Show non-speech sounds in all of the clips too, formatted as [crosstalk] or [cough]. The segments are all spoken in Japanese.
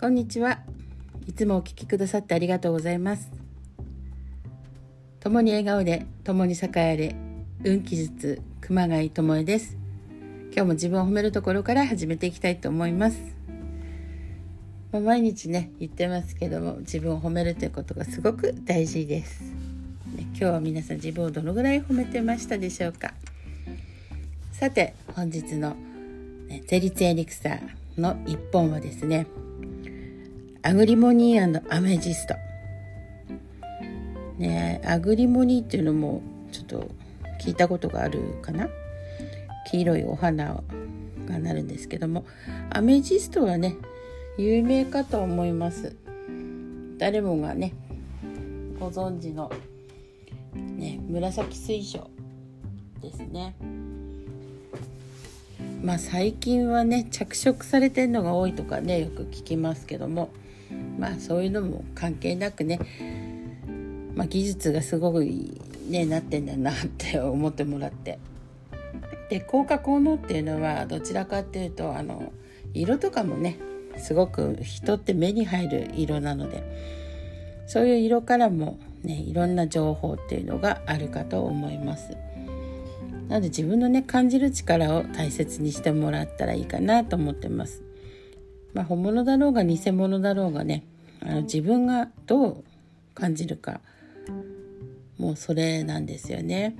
こんにちは。いつもお聞きくださってありがとうございます。共に笑顔で、共に栄えれ、運気術、熊谷智恵です。今日も自分を褒めるところから始めていきたいと思います。まあ、毎日ね、言ってますけども、自分を褒めるということがすごく大事です。ね、今日は皆さん自分をどのぐらい褒めてましたでしょうか。さて、本日の、ね、ゼリツエリクサーの一本はですね、アグリモニーアメジスト。ねアグリモニーっていうのもちょっと聞いたことがあるかな？黄色いお花がなるんですけども。アメジストはね有名かと思います。誰もがねご存知の、ね、紫水晶ですね。まあ最近はね着色されてるのが多いとかねよく聞きますけども。まあそういうのも関係なくね、まあ、技術がすごくねなってんだなって思ってもらってで効果効能っていうのはどちらかっていうとあの色とかもねすごく人って目に入る色なのでそういう色からもねいろんな情報っていうのがあるかと思います。なので自分のね感じる力を大切にしてもらったらいいかなと思ってます。まあ、本物だろうが偽物だろうがね自分がどう感じるかもうそれなんですよね。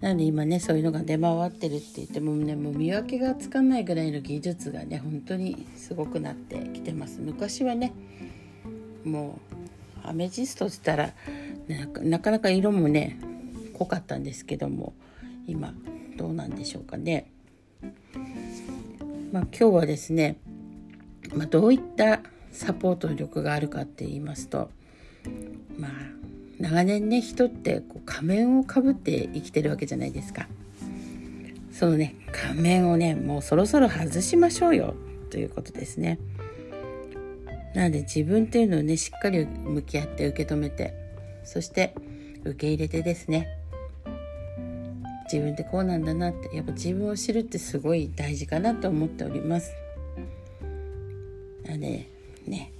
なので今ねそういうのが出回ってるって言ってもねもう見分けがつかないぐらいの技術がね本当にすごくなってきてます昔はねもうアメジストって言ったらなかなか色もね濃かったんですけども今どうなんでしょうかね。まあ、今日はですね、まあ、どういったサポート力があるかって言いますとまあ長年ね人ってこう仮面をかぶって生きてるわけじゃないですか。そのね仮面をねもうそろそろ外しましょうよということですね。なので自分っていうのをねしっかり向き合って受け止めてそして受け入れてですね自分ってこうなんだなってやっぱ自分を知るってすごい大事かなと思っておりますでね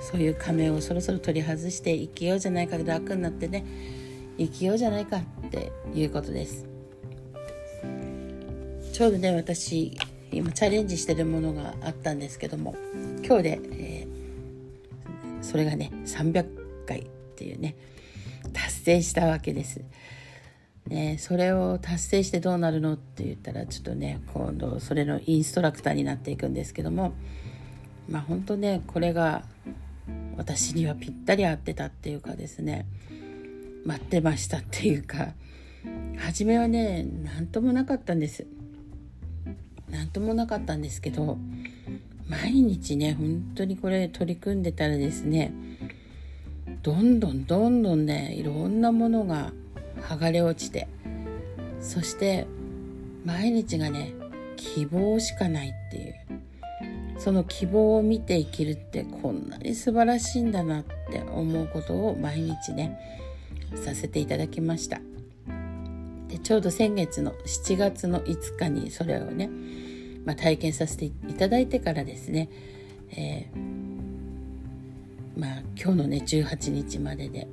そういう仮面をそろそろ取り外して生きようじゃないか楽になってね生きようじゃないかっていうことですちょうどね私今チャレンジしてるものがあったんですけども今日で、えー、それがね300回っていうね達成したわけです。ね、それを達成してどうなるのって言ったらちょっとね今度それのインストラクターになっていくんですけどもまあ本当ねこれが私にはぴったり合ってたっていうかですね待ってましたっていうか初めはね何ともなかったんです。何ともなかったんですけど毎日ね本当にこれ取り組んでたらですねどんどんどんどんねいろんなものが剥がれ落ちてそして毎日がね希望しかないっていう。その希望を見て生きるってこんなに素晴らしいんだなって思うことを毎日ねさせていただきました。でちょうど先月の7月の5日にそれをね、まあ、体験させていただいてからですね、えー、まあ今日のね18日までで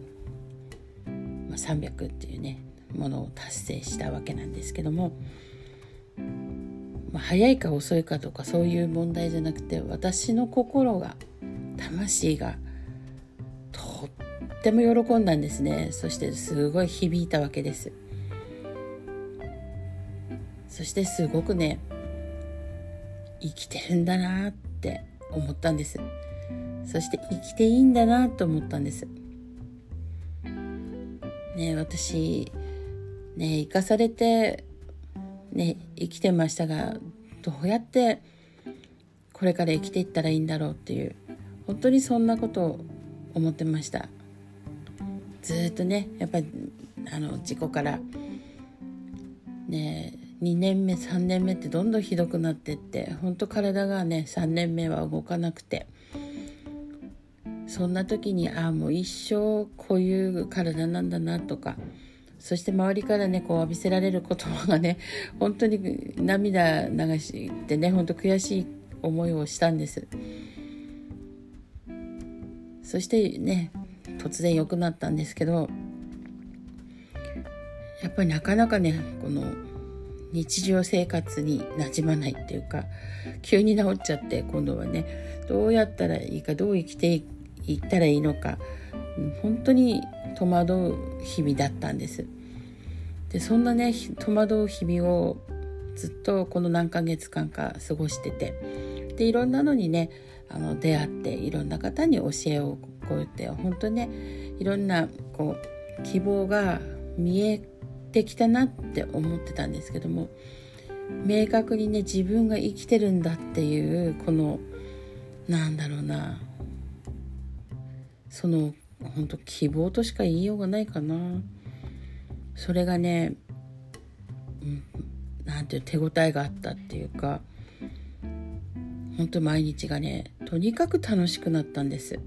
まあ、300っていうねものを達成したわけなんですけども、まあ、早いか遅いかとかそういう問題じゃなくて私の心が魂がとっても喜んだんですね。そしてすごい響いたわけです。そしてすごくね生きてるんだなって思ったんです。そして生きていいんだなと思ったんです。ね私ね生かされてね生きてましたがどうやってこれから生きていったらいいんだろうっていう本当にそんなことを思ってました。ずっとねやっぱりあの事故からね2年目3年目ってどんどんひどくなってって本当体がね3年目は動かなくてそんな時にああもう一生こういう体なんだなとかそして周りからねこう浴びせられる言葉がね [laughs] 本当に涙流してね本当悔しい思いをしたんです。そしてね突然良くなったんですけどやっぱりなかなかねこの日常生活に馴染まないっていうか急に治っちゃって今度はねどうやったらいいかどう生きていったらいいのか本当に戸惑う日々だったんです。でそんなね戸惑う日々をずっとこの何ヶ月間か過ごしてて。でいろんなのにねあの出会っていろんな方に教えをこうやって本当ねいろんなこう希望が見えてきたなって思ってたんですけども明確にね自分が生きてるんだっていうこのなんだろうなその本当希望としか言いようがないかな。それがね、うん、なんていう手応えがあったっていうか本当毎日がねとにかく楽しくなったんです。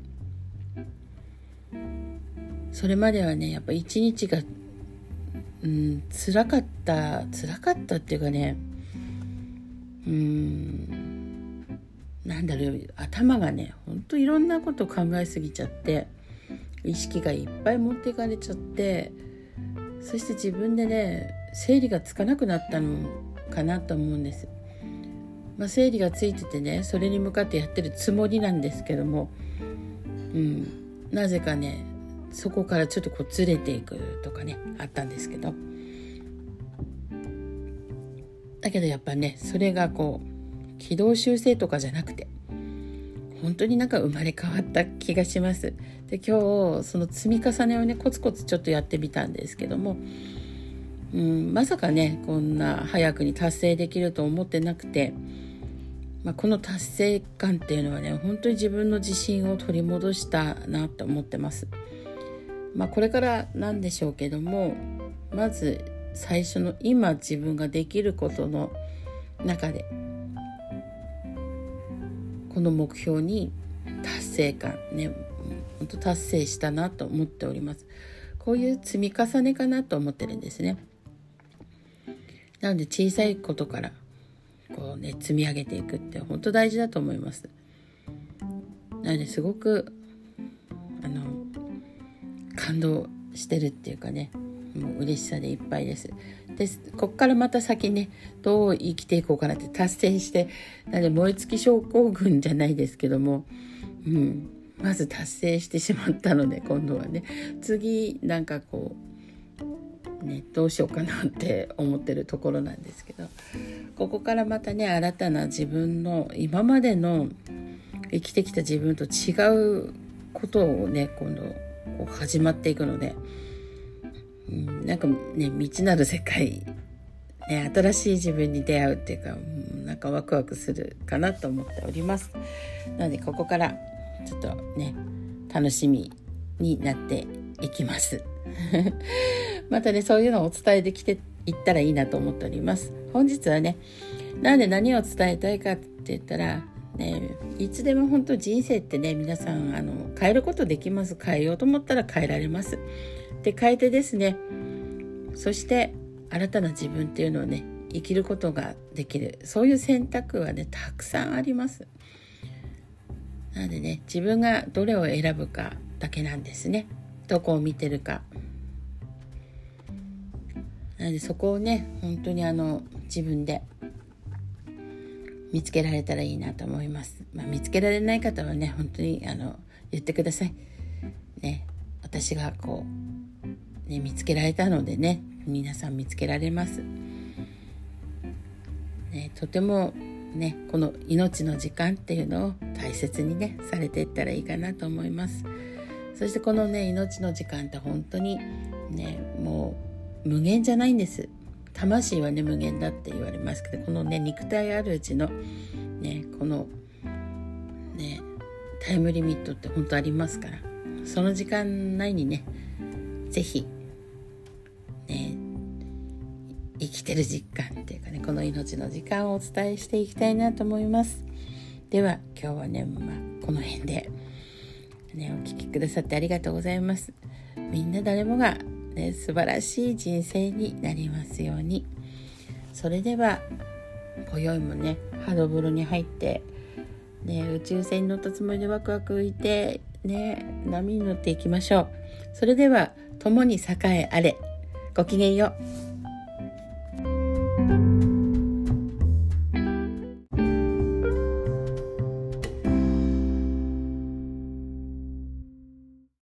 それまではねやっぱ一日がうん辛かった辛かったっていうかねうんなんだろう頭がねほんといろんなこと考えすぎちゃって意識がいっぱい持っていかれちゃってそして自分でね整理がつかなくなったのかなと思うんです。まあ、整理がついててねそれに向かってやってるつもりなんですけども、うん、なぜかねそこからちょっとこうずれていくとかねあったんですけどだけどやっぱねそれがこう軌道修正とかじゃなくて本当になんか生まれ変わった気がします。で今日その積み重ねをねコツコツちょっとやってみたんですけども、うん、まさかねこんな早くに達成できると思ってなくて、まあ、この達成感っていうのはね本当に自分の自信を取り戻したなと思ってます。まあ、これからなんでしょうけどもまず最初の今自分ができることの中でこの目標に達成感ね本当達成したなと思っております。こういう積み重ねかなと思ってるんですね。なので小さいことからこうね積み上げていくって本当大事だと思います。なのですごくあの感動してるっていうかねもう嬉しさでいっぱいです。でこっからまた先ねどう生きていこうかなって達成してなんで燃え尽き症候群じゃないですけども、うん、まず達成してしまったので今度はね次なんかこうねどうしようかなって思ってるところなんですけどここからまたね新たな自分の今までの生きてきた自分と違うことをね今度こう始まっていくので。うん、なんかね未知なる世界、ね、新しい自分に出会うっていうか、うん、なんかワクワクするかなと思っております。なのでここからちょっとね楽しみになっていきます。[laughs] またねそういうのをお伝えできていったらいいなと思っております。本日はねなんで何を伝えたいかって言ったらね、いつでも本当人生ってね皆さんあの変えることできます。変えようと思ったら変えられます。で変えてですね。そして新たな自分っていうのをね生きることができる。そういう選択はねたくさんあります。なのでね自分がどれを選ぶかだけなんですね。どこを見てるか。なのでそこをね本当にあの自分で見つけられたらいいなと思います、まあ、見つけられない方はね本当にあの言ってください。ね。私がこう、ね、見つけられたのでね皆さん見つけられます、ね、とてもねこの命の時間っていうのを大切にねされていったらいいかなと思います。そしてこのね命の時間って本当にねもう無限じゃないんです。魂はね無限だって言われますけどこのね肉体あるうちのねこのねタイムリミットって本当ありますから。その時間内にね是非ね生きてる実感っていうかねこの命の時間をお伝えしていきたいなと思います。では今日はね、まあ、この辺で、ね、お聴きくださってありがとうございます。みんな誰もがね、素晴らしい人生になりますように。それでは今宵もねハド風呂に入ってね、宇宙船に乗ったつもりでワクワク浮いて、ね、波に乗っていきましょう。それでは、共に栄えあれ。ごきげんよう。